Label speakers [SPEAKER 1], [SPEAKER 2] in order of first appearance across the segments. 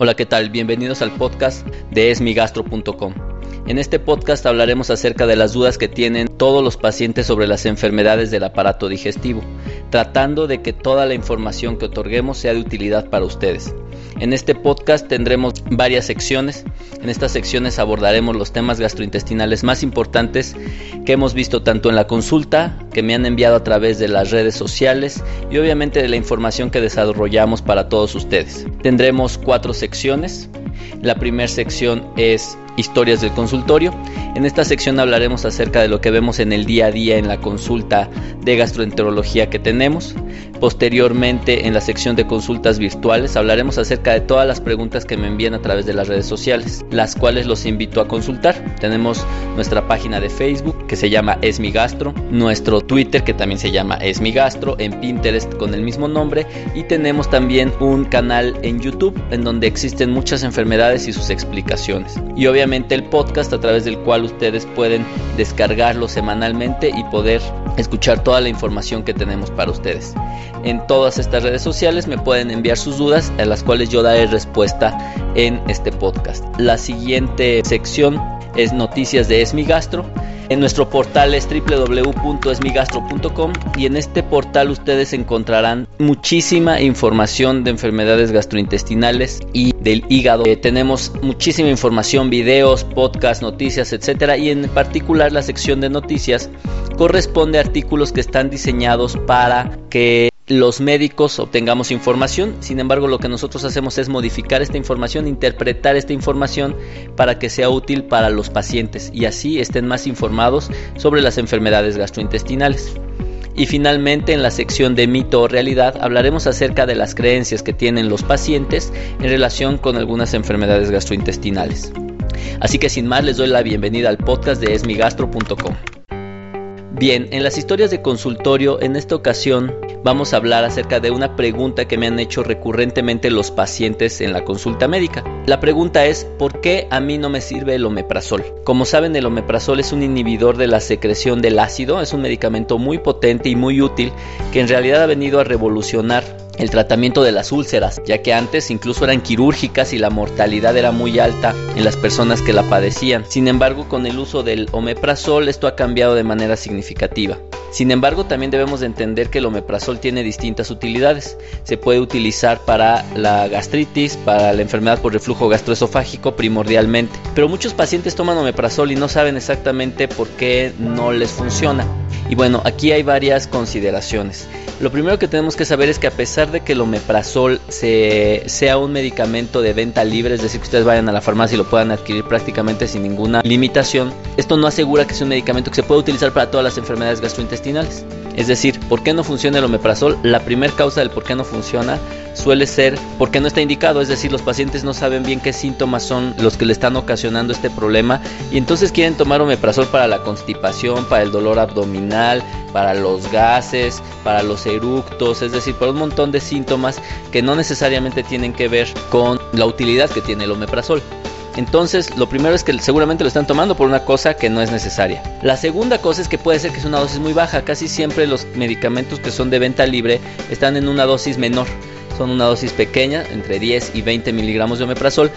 [SPEAKER 1] Hola, ¿qué tal? Bienvenidos al podcast de esmigastro.com. En este podcast hablaremos acerca de las dudas que tienen todos los pacientes sobre las enfermedades del aparato digestivo, tratando de que toda la información que otorguemos sea de utilidad para ustedes. En este podcast tendremos varias secciones. En estas secciones abordaremos los temas gastrointestinales más importantes que hemos visto tanto en la consulta, que me han enviado a través de las redes sociales y obviamente de la información que desarrollamos para todos ustedes. Tendremos cuatro secciones. La primera sección es historias del consultorio. En esta sección hablaremos acerca de lo que vemos en el día a día en la consulta de gastroenterología que tenemos. Posteriormente, en la sección de consultas virtuales, hablaremos acerca de todas las preguntas que me envían a través de las redes sociales, las cuales los invito a consultar. Tenemos nuestra página de Facebook que se llama Esmigastro, nuestro Twitter que también se llama Esmigastro, en Pinterest con el mismo nombre y tenemos también un canal en YouTube en donde existen muchas enfermedades y sus explicaciones. Y obviamente el podcast a través del cual ustedes pueden descargarlo semanalmente y poder escuchar toda la información que tenemos para ustedes. En todas estas redes sociales me pueden enviar sus dudas a las cuales yo daré respuesta en este podcast. La siguiente sección es noticias de Esmigastro en nuestro portal es www.esmigastro.com y en este portal ustedes encontrarán muchísima información de enfermedades gastrointestinales y del hígado. Eh, tenemos muchísima información, videos, podcasts, noticias, etcétera y en particular la sección de noticias corresponde a artículos que están diseñados para que los médicos obtengamos información, sin embargo lo que nosotros hacemos es modificar esta información, interpretar esta información para que sea útil para los pacientes y así estén más informados sobre las enfermedades gastrointestinales. Y finalmente en la sección de mito o realidad hablaremos acerca de las creencias que tienen los pacientes en relación con algunas enfermedades gastrointestinales. Así que sin más les doy la bienvenida al podcast de esmigastro.com. Bien, en las historias de consultorio en esta ocasión vamos a hablar acerca de una pregunta que me han hecho recurrentemente los pacientes en la consulta médica. La pregunta es, ¿por qué a mí no me sirve el omeprazol? Como saben, el omeprazol es un inhibidor de la secreción del ácido, es un medicamento muy potente y muy útil que en realidad ha venido a revolucionar el tratamiento de las úlceras, ya que antes incluso eran quirúrgicas y la mortalidad era muy alta en las personas que la padecían. Sin embargo, con el uso del omeprazol esto ha cambiado de manera significativa. Sin embargo, también debemos de entender que el omeprazol tiene distintas utilidades. Se puede utilizar para la gastritis, para la enfermedad por reflujo gastroesofágico primordialmente. Pero muchos pacientes toman omeprazol y no saben exactamente por qué no les funciona. Y bueno, aquí hay varias consideraciones. Lo primero que tenemos que saber es que a pesar de que el omeprazol sea un medicamento de venta libre, es decir, que ustedes vayan a la farmacia y lo puedan adquirir prácticamente sin ninguna limitación, esto no asegura que sea un medicamento que se pueda utilizar para todas las enfermedades gastrointestinales. Es decir, ¿por qué no funciona el omeprazol? La primera causa del por qué no funciona suele ser porque no está indicado, es decir, los pacientes no saben bien qué síntomas son los que le están ocasionando este problema y entonces quieren tomar omeprazol para la constipación, para el dolor abdominal, para los gases, para los eructos, es decir, para un montón de síntomas que no necesariamente tienen que ver con la utilidad que tiene el omeprazol. Entonces, lo primero es que seguramente lo están tomando por una cosa que no es necesaria. La segunda cosa es que puede ser que es una dosis muy baja. Casi siempre los medicamentos que son de venta libre están en una dosis menor. Son una dosis pequeña, entre 10 y 20 miligramos de omeprazol,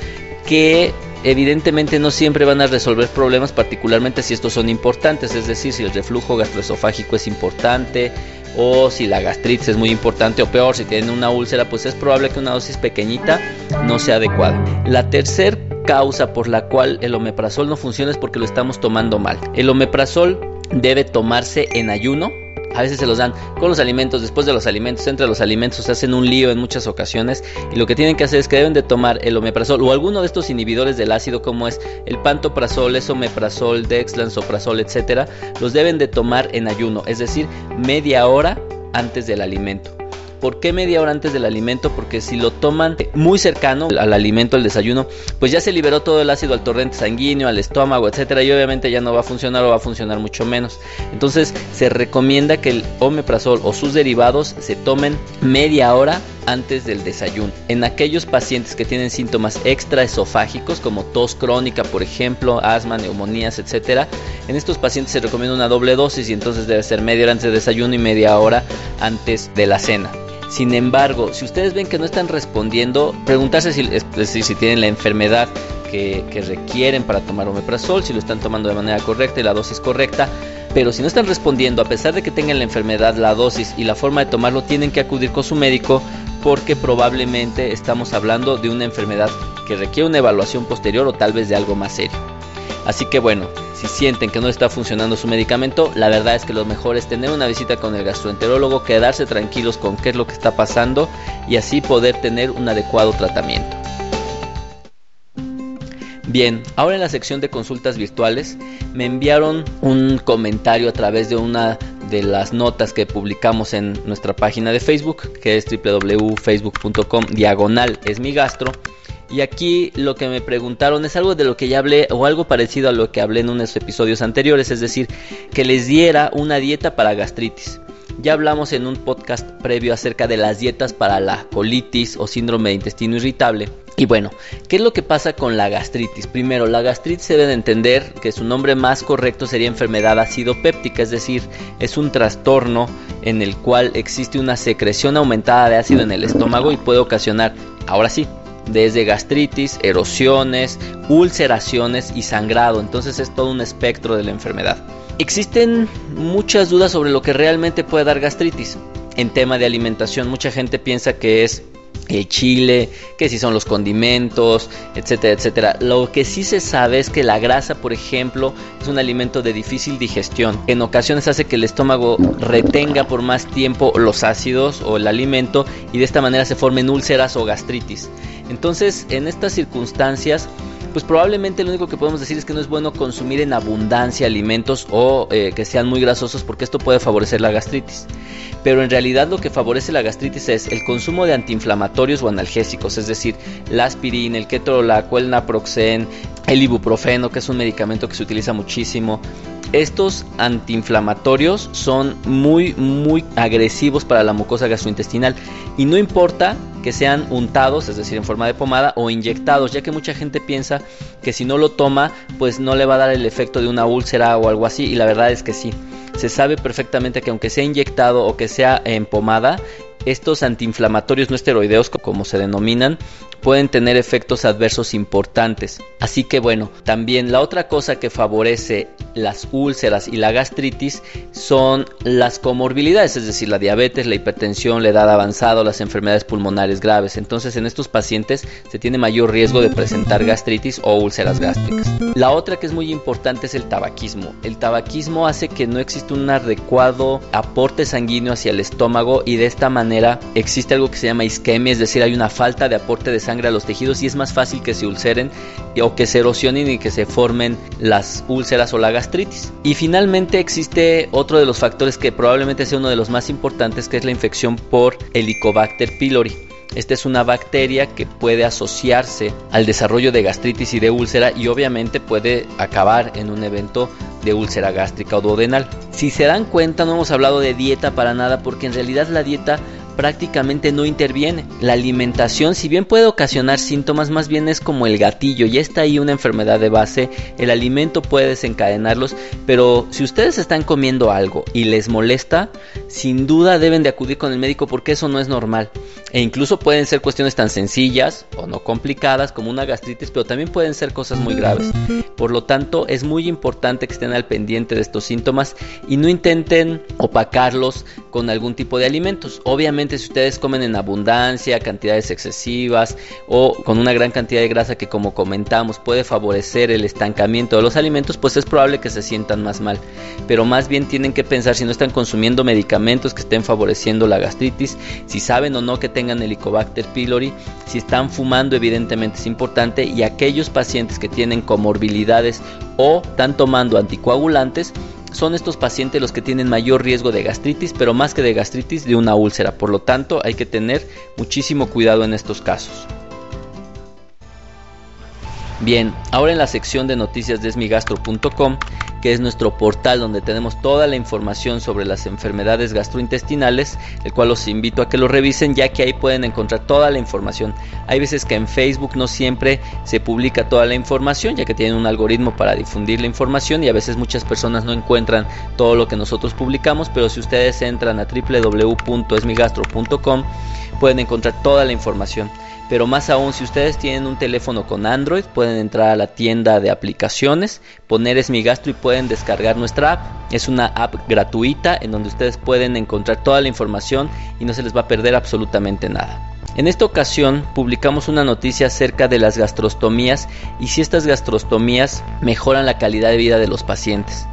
[SPEAKER 1] que evidentemente no siempre van a resolver problemas, particularmente si estos son importantes, es decir, si el reflujo gastroesofágico es importante o si la gastritis es muy importante o peor, si tienen una úlcera, pues es probable que una dosis pequeñita no sea adecuada. La tercera causa por la cual el omeprazol no funciona es porque lo estamos tomando mal. El omeprazol debe tomarse en ayuno. A veces se los dan con los alimentos, después de los alimentos, entre los alimentos se hacen un lío en muchas ocasiones y lo que tienen que hacer es que deben de tomar el omeprazol o alguno de estos inhibidores del ácido como es el pantoprazol, esomeprazol, dexlansoprazol, etcétera, los deben de tomar en ayuno, es decir, media hora antes del alimento. ¿Por qué media hora antes del alimento? Porque si lo toman muy cercano al alimento, al desayuno, pues ya se liberó todo el ácido al torrente sanguíneo, al estómago, etcétera, y obviamente ya no va a funcionar o va a funcionar mucho menos. Entonces, se recomienda que el omeprazol o sus derivados se tomen media hora antes del desayuno. En aquellos pacientes que tienen síntomas extraesofágicos como tos crónica, por ejemplo, asma, neumonías, etc., en estos pacientes se recomienda una doble dosis y entonces debe ser media hora antes del desayuno y media hora antes de la cena. Sin embargo, si ustedes ven que no están respondiendo, preguntarse si, tienen la enfermedad que, que, requieren para tomar omeprazol, si lo están tomando de manera correcta y la dosis correcta. Pero si no están respondiendo, a pesar de que tengan la enfermedad, la dosis y la forma de tomarlo, tienen que acudir con su médico porque probablemente estamos hablando de una enfermedad que requiere una evaluación posterior o tal vez de algo más serio. Así que bueno, si sienten que no está funcionando su medicamento, la verdad es que lo mejor es tener una visita con el gastroenterólogo, quedarse tranquilos con qué es lo que está pasando y así poder tener un adecuado tratamiento. Bien, ahora en la sección de consultas virtuales me enviaron un comentario a través de una de las notas que publicamos en nuestra página de Facebook, que es www.facebook.com diagonal es mi gastro. Y aquí lo que me preguntaron es algo de lo que ya hablé o algo parecido a lo que hablé en unos episodios anteriores, es decir, que les diera una dieta para gastritis. Ya hablamos en un podcast previo acerca de las dietas para la colitis o síndrome de intestino irritable. Y bueno, ¿qué es lo que pasa con la gastritis? Primero, la gastritis se debe de entender que su nombre más correcto sería enfermedad acidopéptica, es decir, es un trastorno en el cual existe una secreción aumentada de ácido en el estómago y puede ocasionar, ahora sí, desde gastritis, erosiones, ulceraciones y sangrado. Entonces es todo un espectro de la enfermedad. Existen muchas dudas sobre lo que realmente puede dar gastritis. En tema de alimentación, mucha gente piensa que es el chile, que si son los condimentos, etcétera, etcétera. Lo que sí se sabe es que la grasa, por ejemplo, es un alimento de difícil digestión. En ocasiones hace que el estómago retenga por más tiempo los ácidos o el alimento y de esta manera se formen úlceras o gastritis. Entonces, en estas circunstancias, pues probablemente lo único que podemos decir es que no es bueno consumir en abundancia alimentos o eh, que sean muy grasosos porque esto puede favorecer la gastritis. Pero en realidad lo que favorece la gastritis es el consumo de antiinflamatorios o analgésicos, es decir, la aspirina, el ketorolaco, el naproxen, el ibuprofeno, que es un medicamento que se utiliza muchísimo, estos antiinflamatorios son muy muy agresivos para la mucosa gastrointestinal y no importa que sean untados, es decir, en forma de pomada o inyectados, ya que mucha gente piensa que si no lo toma, pues no le va a dar el efecto de una úlcera o algo así y la verdad es que sí. Se sabe perfectamente que aunque sea inyectado o que sea en pomada, estos antiinflamatorios no esteroideos, como se denominan, pueden tener efectos adversos importantes. Así que bueno, también la otra cosa que favorece las úlceras y la gastritis son las comorbilidades, es decir, la diabetes, la hipertensión, la edad avanzada, las enfermedades pulmonares graves. Entonces en estos pacientes se tiene mayor riesgo de presentar gastritis o úlceras gástricas. La otra que es muy importante es el tabaquismo. El tabaquismo hace que no exista un adecuado aporte sanguíneo hacia el estómago y de esta manera existe algo que se llama isquemia, es decir, hay una falta de aporte de sangre a los tejidos y es más fácil que se ulceren o que se erosionen y que se formen las úlceras o la gastritis. Y finalmente existe otro de los factores que probablemente sea uno de los más importantes que es la infección por Helicobacter pylori. Esta es una bacteria que puede asociarse al desarrollo de gastritis y de úlcera y obviamente puede acabar en un evento de úlcera gástrica o duodenal. Si se dan cuenta no hemos hablado de dieta para nada porque en realidad la dieta prácticamente no interviene. La alimentación, si bien puede ocasionar síntomas, más bien es como el gatillo, ya está ahí una enfermedad de base, el alimento puede desencadenarlos, pero si ustedes están comiendo algo y les molesta, sin duda deben de acudir con el médico porque eso no es normal. E incluso pueden ser cuestiones tan sencillas o no complicadas como una gastritis, pero también pueden ser cosas muy graves. Por lo tanto, es muy importante que estén al pendiente de estos síntomas y no intenten opacarlos con algún tipo de alimentos. Obviamente si ustedes comen en abundancia, cantidades excesivas o con una gran cantidad de grasa que como comentamos puede favorecer el estancamiento de los alimentos, pues es probable que se sientan más mal. Pero más bien tienen que pensar si no están consumiendo medicamentos que estén favoreciendo la gastritis, si saben o no que tengan Helicobacter pylori, si están fumando evidentemente es importante y aquellos pacientes que tienen comorbilidades o están tomando anticoagulantes son estos pacientes los que tienen mayor riesgo de gastritis, pero más que de gastritis, de una úlcera. Por lo tanto, hay que tener muchísimo cuidado en estos casos. Bien, ahora en la sección de noticias de esmigastro.com, que es nuestro portal donde tenemos toda la información sobre las enfermedades gastrointestinales, el cual los invito a que lo revisen ya que ahí pueden encontrar toda la información. Hay veces que en Facebook no siempre se publica toda la información ya que tienen un algoritmo para difundir la información y a veces muchas personas no encuentran todo lo que nosotros publicamos, pero si ustedes entran a www.esmigastro.com pueden encontrar toda la información pero más aún si ustedes tienen un teléfono con Android pueden entrar a la tienda de aplicaciones, poner es mi gastro y pueden descargar nuestra app. Es una app gratuita en donde ustedes pueden encontrar toda la información y no se les va a perder absolutamente nada. En esta ocasión publicamos una noticia acerca de las gastrostomías y si estas gastrostomías mejoran la calidad de vida de los pacientes.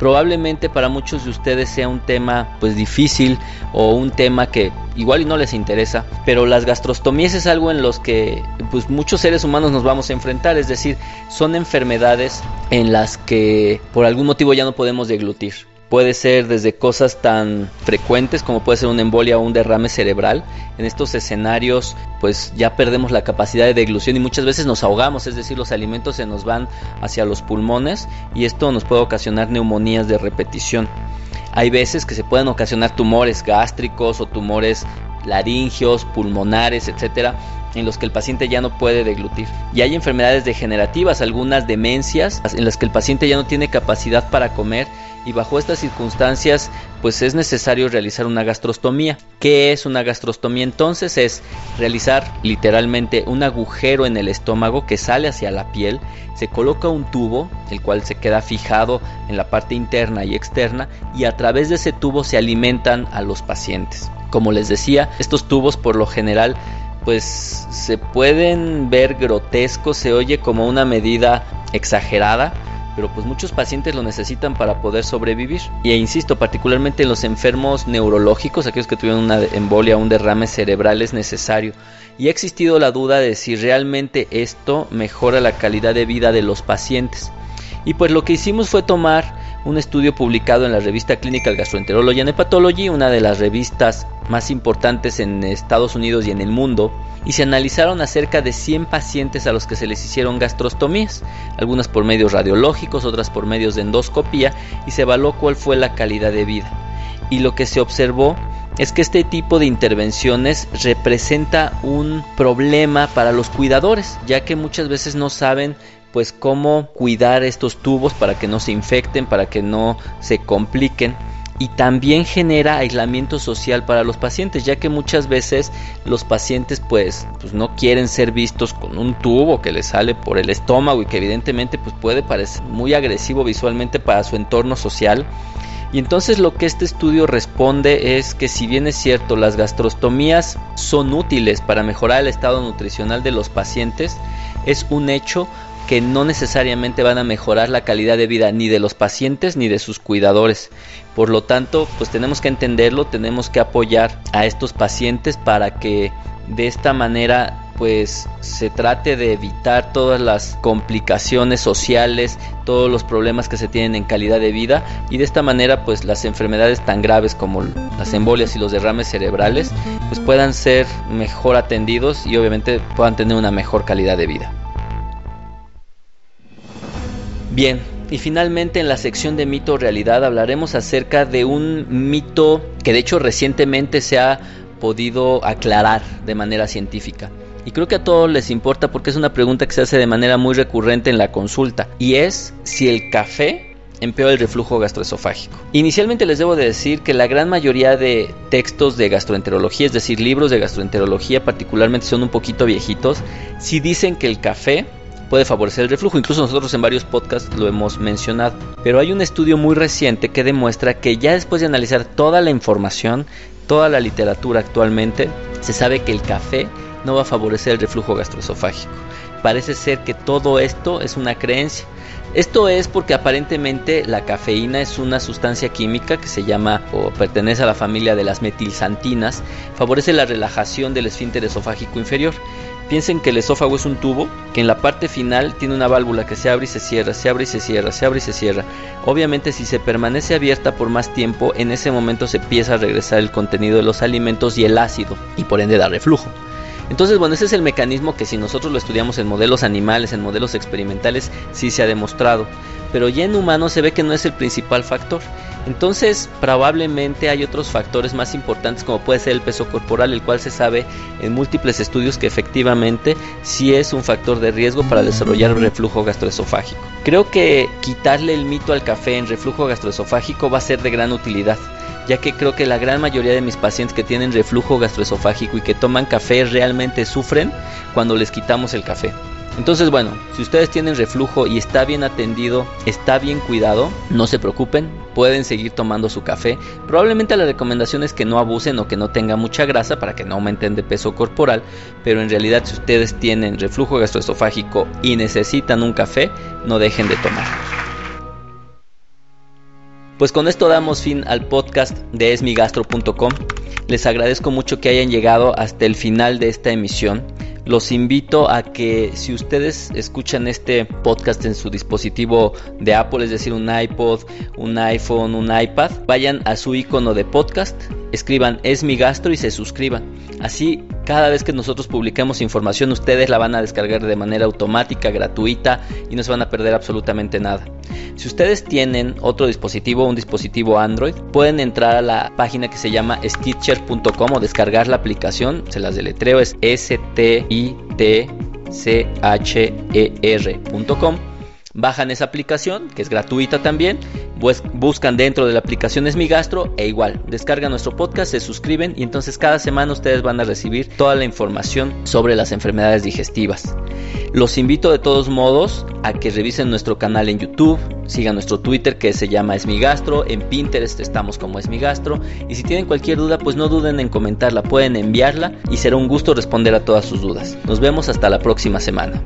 [SPEAKER 1] Probablemente para muchos de ustedes sea un tema pues difícil o un tema que igual y no les interesa, pero las gastrostomías es algo en los que pues muchos seres humanos nos vamos a enfrentar, es decir, son enfermedades en las que por algún motivo ya no podemos deglutir. Puede ser desde cosas tan frecuentes como puede ser una embolia o un derrame cerebral. En estos escenarios pues ya perdemos la capacidad de deglución y muchas veces nos ahogamos, es decir, los alimentos se nos van hacia los pulmones y esto nos puede ocasionar neumonías de repetición. Hay veces que se pueden ocasionar tumores gástricos o tumores laringios, pulmonares, etcétera, en los que el paciente ya no puede deglutir. Y hay enfermedades degenerativas, algunas demencias, en las que el paciente ya no tiene capacidad para comer y bajo estas circunstancias pues es necesario realizar una gastrostomía. ¿Qué es una gastrostomía entonces? Es realizar literalmente un agujero en el estómago que sale hacia la piel, se coloca un tubo, el cual se queda fijado en la parte interna y externa y a través de ese tubo se alimentan a los pacientes. Como les decía, estos tubos por lo general pues se pueden ver grotescos, se oye como una medida exagerada, pero pues muchos pacientes lo necesitan para poder sobrevivir. Y e insisto, particularmente en los enfermos neurológicos, aquellos que tuvieron una embolia o un derrame cerebral es necesario. Y ha existido la duda de si realmente esto mejora la calidad de vida de los pacientes. Y pues lo que hicimos fue tomar un estudio publicado en la revista Clinical Gastroenterology and Hepatology, una de las revistas más importantes en Estados Unidos y en el mundo, y se analizaron a cerca de 100 pacientes a los que se les hicieron gastrostomías, algunas por medios radiológicos, otras por medios de endoscopía, y se evaluó cuál fue la calidad de vida. Y lo que se observó es que este tipo de intervenciones representa un problema para los cuidadores, ya que muchas veces no saben pues cómo cuidar estos tubos para que no se infecten, para que no se compliquen y también genera aislamiento social para los pacientes, ya que muchas veces los pacientes pues, pues, no quieren ser vistos con un tubo que les sale por el estómago y que evidentemente pues puede parecer muy agresivo visualmente para su entorno social. Y entonces lo que este estudio responde es que si bien es cierto las gastrostomías son útiles para mejorar el estado nutricional de los pacientes, es un hecho que no necesariamente van a mejorar la calidad de vida ni de los pacientes ni de sus cuidadores. Por lo tanto, pues tenemos que entenderlo, tenemos que apoyar a estos pacientes para que de esta manera pues se trate de evitar todas las complicaciones sociales, todos los problemas que se tienen en calidad de vida y de esta manera pues las enfermedades tan graves como las embolias y los derrames cerebrales pues puedan ser mejor atendidos y obviamente puedan tener una mejor calidad de vida. Bien, y finalmente en la sección de mito realidad hablaremos acerca de un mito que de hecho recientemente se ha podido aclarar de manera científica. Y creo que a todos les importa porque es una pregunta que se hace de manera muy recurrente en la consulta. Y es si el café empeora el reflujo gastroesofágico. Inicialmente les debo de decir que la gran mayoría de textos de gastroenterología, es decir, libros de gastroenterología particularmente son un poquito viejitos, si dicen que el café puede favorecer el reflujo. Incluso nosotros en varios podcasts lo hemos mencionado. Pero hay un estudio muy reciente que demuestra que ya después de analizar toda la información, toda la literatura actualmente, se sabe que el café no va a favorecer el reflujo gastroesofágico. Parece ser que todo esto es una creencia. Esto es porque aparentemente la cafeína es una sustancia química que se llama o pertenece a la familia de las metilsantinas, favorece la relajación del esfínter esofágico inferior. Piensen que el esófago es un tubo que en la parte final tiene una válvula que se abre y se cierra, se abre y se cierra, se abre y se cierra. Obviamente si se permanece abierta por más tiempo, en ese momento se empieza a regresar el contenido de los alimentos y el ácido y por ende da reflujo. Entonces, bueno, ese es el mecanismo que si nosotros lo estudiamos en modelos animales, en modelos experimentales, sí se ha demostrado. Pero ya en humanos se ve que no es el principal factor. Entonces, probablemente hay otros factores más importantes como puede ser el peso corporal, el cual se sabe en múltiples estudios que efectivamente sí es un factor de riesgo para desarrollar reflujo gastroesofágico. Creo que quitarle el mito al café en reflujo gastroesofágico va a ser de gran utilidad ya que creo que la gran mayoría de mis pacientes que tienen reflujo gastroesofágico y que toman café realmente sufren cuando les quitamos el café. Entonces, bueno, si ustedes tienen reflujo y está bien atendido, está bien cuidado, no se preocupen, pueden seguir tomando su café. Probablemente la recomendación es que no abusen o que no tengan mucha grasa para que no aumenten de peso corporal, pero en realidad si ustedes tienen reflujo gastroesofágico y necesitan un café, no dejen de tomarlo. Pues con esto damos fin al podcast de esmigastro.com. Les agradezco mucho que hayan llegado hasta el final de esta emisión. Los invito a que si ustedes escuchan este podcast en su dispositivo de Apple, es decir, un iPod, un iPhone, un iPad, vayan a su icono de podcast, escriban es mi gastro y se suscriban. Así cada vez que nosotros publiquemos información ustedes la van a descargar de manera automática, gratuita y no se van a perder absolutamente nada. Si ustedes tienen otro dispositivo, un dispositivo Android, pueden entrar a la página que se llama stitcher.com o descargar la aplicación, se las deletreo es s Bajan esa aplicación, que es gratuita también, pues buscan dentro de la aplicación Es Mi Gastro e igual, descargan nuestro podcast, se suscriben y entonces cada semana ustedes van a recibir toda la información sobre las enfermedades digestivas. Los invito de todos modos a que revisen nuestro canal en YouTube, sigan nuestro Twitter que se llama Es Mi Gastro, en Pinterest estamos como Es Mi Gastro y si tienen cualquier duda pues no duden en comentarla, pueden enviarla y será un gusto responder a todas sus dudas. Nos vemos hasta la próxima semana.